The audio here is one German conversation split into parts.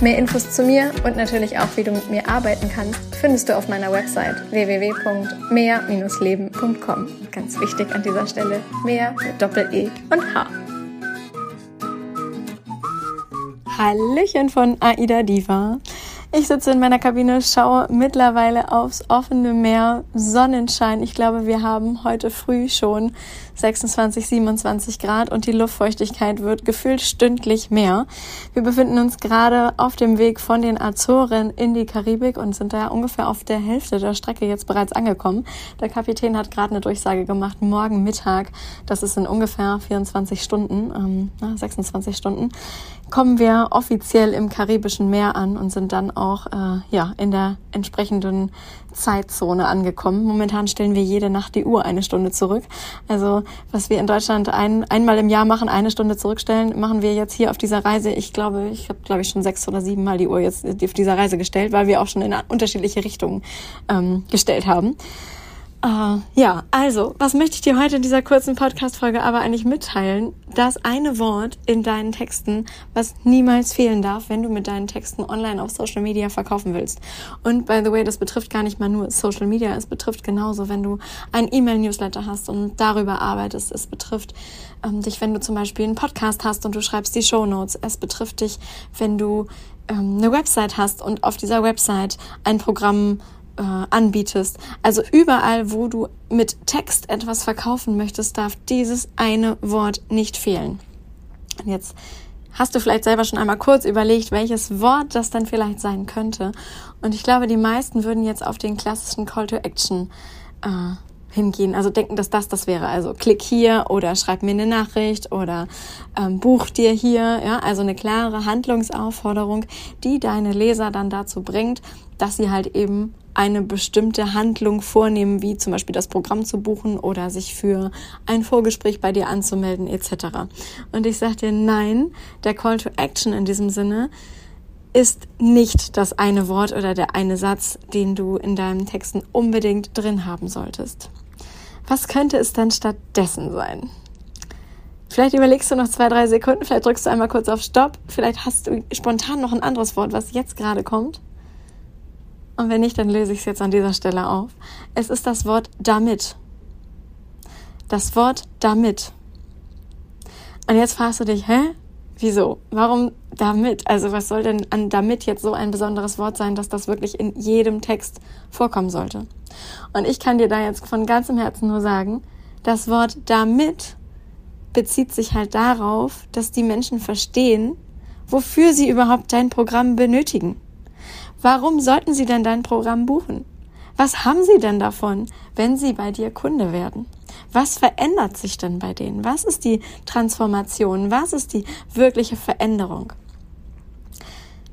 Mehr Infos zu mir und natürlich auch, wie du mit mir arbeiten kannst, findest du auf meiner Website www.mehr-leben.com. Ganz wichtig an dieser Stelle, mehr mit Doppel-E und H. Hallöchen von Aida Diva. Ich sitze in meiner Kabine, schaue mittlerweile aufs offene Meer, Sonnenschein. Ich glaube, wir haben heute früh schon 26, 27 Grad und die Luftfeuchtigkeit wird gefühlt stündlich mehr. Wir befinden uns gerade auf dem Weg von den Azoren in die Karibik und sind da ungefähr auf der Hälfte der Strecke jetzt bereits angekommen. Der Kapitän hat gerade eine Durchsage gemacht, morgen Mittag, das ist in ungefähr 24 Stunden, ähm, 26 Stunden, kommen wir offiziell im Karibischen Meer an und sind dann auch äh, ja, in der entsprechenden Zeitzone angekommen. Momentan stellen wir jede Nacht die Uhr eine Stunde zurück. Also was wir in Deutschland ein, einmal im Jahr machen, eine Stunde zurückstellen, machen wir jetzt hier auf dieser Reise. Ich glaube, ich habe glaube ich schon sechs oder sieben Mal die Uhr jetzt auf dieser Reise gestellt, weil wir auch schon in unterschiedliche Richtungen ähm, gestellt haben. Uh, ja, also, was möchte ich dir heute in dieser kurzen Podcast-Folge aber eigentlich mitteilen? Das eine Wort in deinen Texten, was niemals fehlen darf, wenn du mit deinen Texten online auf Social Media verkaufen willst. Und by the way, das betrifft gar nicht mal nur Social Media, es betrifft genauso, wenn du ein E-Mail-Newsletter hast und darüber arbeitest. Es betrifft ähm, dich, wenn du zum Beispiel einen Podcast hast und du schreibst die Show Notes. Es betrifft dich, wenn du ähm, eine Website hast und auf dieser Website ein Programm äh, anbietest. Also überall, wo du mit Text etwas verkaufen möchtest, darf dieses eine Wort nicht fehlen. Und jetzt hast du vielleicht selber schon einmal kurz überlegt, welches Wort das dann vielleicht sein könnte. Und ich glaube, die meisten würden jetzt auf den klassischen Call to Action äh, hingehen. Also denken, dass das das wäre. Also klick hier oder schreib mir eine Nachricht oder ähm, buch dir hier. Ja, also eine klare Handlungsaufforderung, die deine Leser dann dazu bringt, dass sie halt eben eine bestimmte Handlung vornehmen, wie zum Beispiel das Programm zu buchen oder sich für ein Vorgespräch bei dir anzumelden etc. Und ich sage dir, nein, der Call to Action in diesem Sinne ist nicht das eine Wort oder der eine Satz, den du in deinen Texten unbedingt drin haben solltest. Was könnte es dann stattdessen sein? Vielleicht überlegst du noch zwei, drei Sekunden, vielleicht drückst du einmal kurz auf Stopp, vielleicht hast du spontan noch ein anderes Wort, was jetzt gerade kommt. Und wenn nicht, dann löse ich es jetzt an dieser Stelle auf. Es ist das Wort damit. Das Wort damit. Und jetzt fragst du dich, hä? Wieso? Warum damit? Also was soll denn an damit jetzt so ein besonderes Wort sein, dass das wirklich in jedem Text vorkommen sollte? Und ich kann dir da jetzt von ganzem Herzen nur sagen, das Wort damit bezieht sich halt darauf, dass die Menschen verstehen, wofür sie überhaupt dein Programm benötigen. Warum sollten sie denn dein Programm buchen? Was haben sie denn davon, wenn sie bei dir Kunde werden? Was verändert sich denn bei denen? Was ist die Transformation? Was ist die wirkliche Veränderung?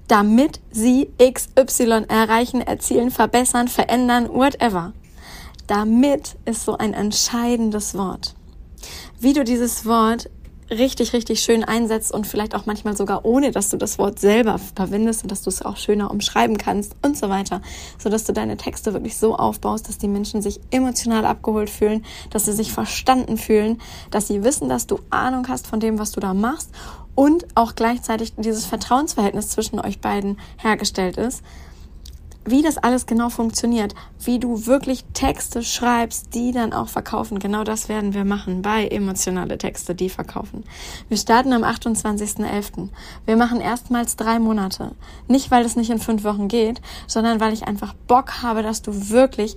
Damit sie XY erreichen, erzielen, verbessern, verändern, whatever. Damit ist so ein entscheidendes Wort. Wie du dieses Wort richtig, richtig schön einsetzt und vielleicht auch manchmal sogar ohne, dass du das Wort selber verwendest und dass du es auch schöner umschreiben kannst und so weiter, so dass du deine Texte wirklich so aufbaust, dass die Menschen sich emotional abgeholt fühlen, dass sie sich verstanden fühlen, dass sie wissen, dass du Ahnung hast von dem, was du da machst und auch gleichzeitig dieses Vertrauensverhältnis zwischen euch beiden hergestellt ist wie das alles genau funktioniert, wie du wirklich Texte schreibst, die dann auch verkaufen. Genau das werden wir machen bei emotionale Texte, die verkaufen. Wir starten am 28.11. Wir machen erstmals drei Monate. Nicht, weil es nicht in fünf Wochen geht, sondern weil ich einfach Bock habe, dass du wirklich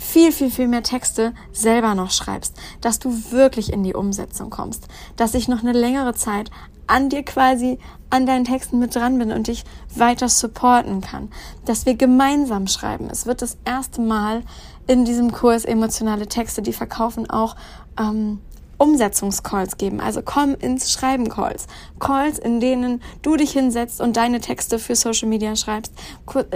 viel, viel, viel mehr Texte selber noch schreibst, dass du wirklich in die Umsetzung kommst, dass ich noch eine längere Zeit an dir quasi, an deinen Texten mit dran bin und dich weiter supporten kann. Dass wir gemeinsam schreiben. Es wird das erste Mal in diesem Kurs emotionale Texte, die verkaufen, auch ähm, Umsetzungscalls geben. Also komm ins Schreiben Calls. Calls, in denen du dich hinsetzt und deine Texte für Social Media schreibst.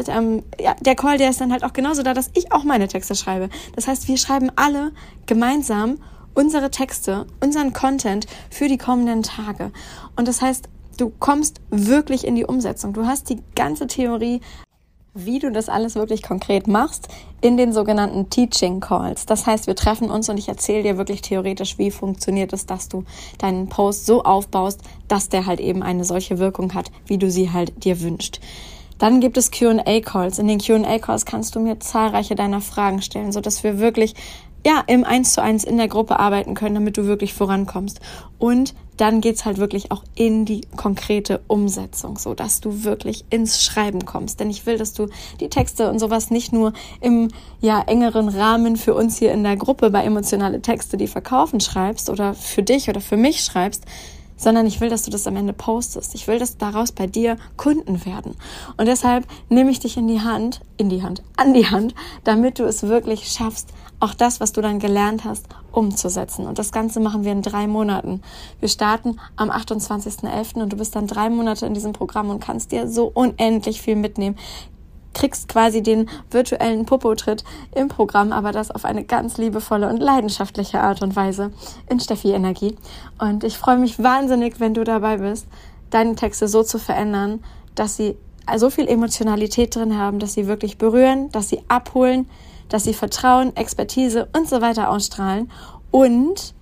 Ähm, der Call, der ist dann halt auch genauso da, dass ich auch meine Texte schreibe. Das heißt, wir schreiben alle gemeinsam unsere Texte, unseren Content für die kommenden Tage. Und das heißt, du kommst wirklich in die Umsetzung. Du hast die ganze Theorie wie du das alles wirklich konkret machst, in den sogenannten Teaching Calls. Das heißt, wir treffen uns und ich erzähle dir wirklich theoretisch, wie funktioniert es, dass du deinen Post so aufbaust, dass der halt eben eine solche Wirkung hat, wie du sie halt dir wünscht. Dann gibt es Q&A-Calls. In den Q&A-Calls kannst du mir zahlreiche deiner Fragen stellen, so dass wir wirklich ja, im Eins zu eins in der Gruppe arbeiten können, damit du wirklich vorankommst. Und dann geht's halt wirklich auch in die konkrete Umsetzung, so dass du wirklich ins Schreiben kommst. Denn ich will, dass du die Texte und sowas nicht nur im ja engeren Rahmen für uns hier in der Gruppe bei emotionale Texte, die verkaufen schreibst oder für dich oder für mich schreibst, sondern ich will, dass du das am Ende postest. Ich will, dass daraus bei dir Kunden werden. Und deshalb nehme ich dich in die Hand, in die Hand, an die Hand, damit du es wirklich schaffst, auch das, was du dann gelernt hast, umzusetzen. Und das Ganze machen wir in drei Monaten. Wir starten am 28.11. und du bist dann drei Monate in diesem Programm und kannst dir so unendlich viel mitnehmen kriegst quasi den virtuellen Popotritt im Programm, aber das auf eine ganz liebevolle und leidenschaftliche Art und Weise in Steffi Energie. Und ich freue mich wahnsinnig, wenn du dabei bist, deine Texte so zu verändern, dass sie so viel Emotionalität drin haben, dass sie wirklich berühren, dass sie abholen, dass sie Vertrauen, Expertise und so weiter ausstrahlen und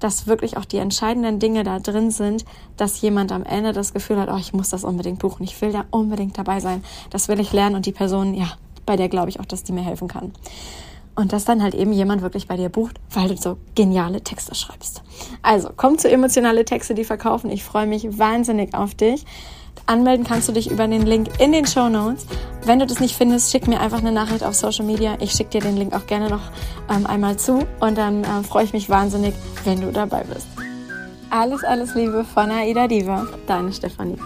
dass wirklich auch die entscheidenden Dinge da drin sind, dass jemand am Ende das Gefühl hat, oh, ich muss das unbedingt buchen, ich will da unbedingt dabei sein, das will ich lernen und die Person, ja, bei der glaube ich auch, dass die mir helfen kann. Und dass dann halt eben jemand wirklich bei dir bucht, weil du so geniale Texte schreibst. Also, komm zu emotionale Texte, die verkaufen. Ich freue mich wahnsinnig auf dich. Anmelden kannst du dich über den Link in den Show Notes. Wenn du das nicht findest, schick mir einfach eine Nachricht auf Social Media. Ich schicke dir den Link auch gerne noch ähm, einmal zu und dann äh, freue ich mich wahnsinnig, wenn du dabei bist. Alles, alles Liebe von Aida Diva, deine Stefanie.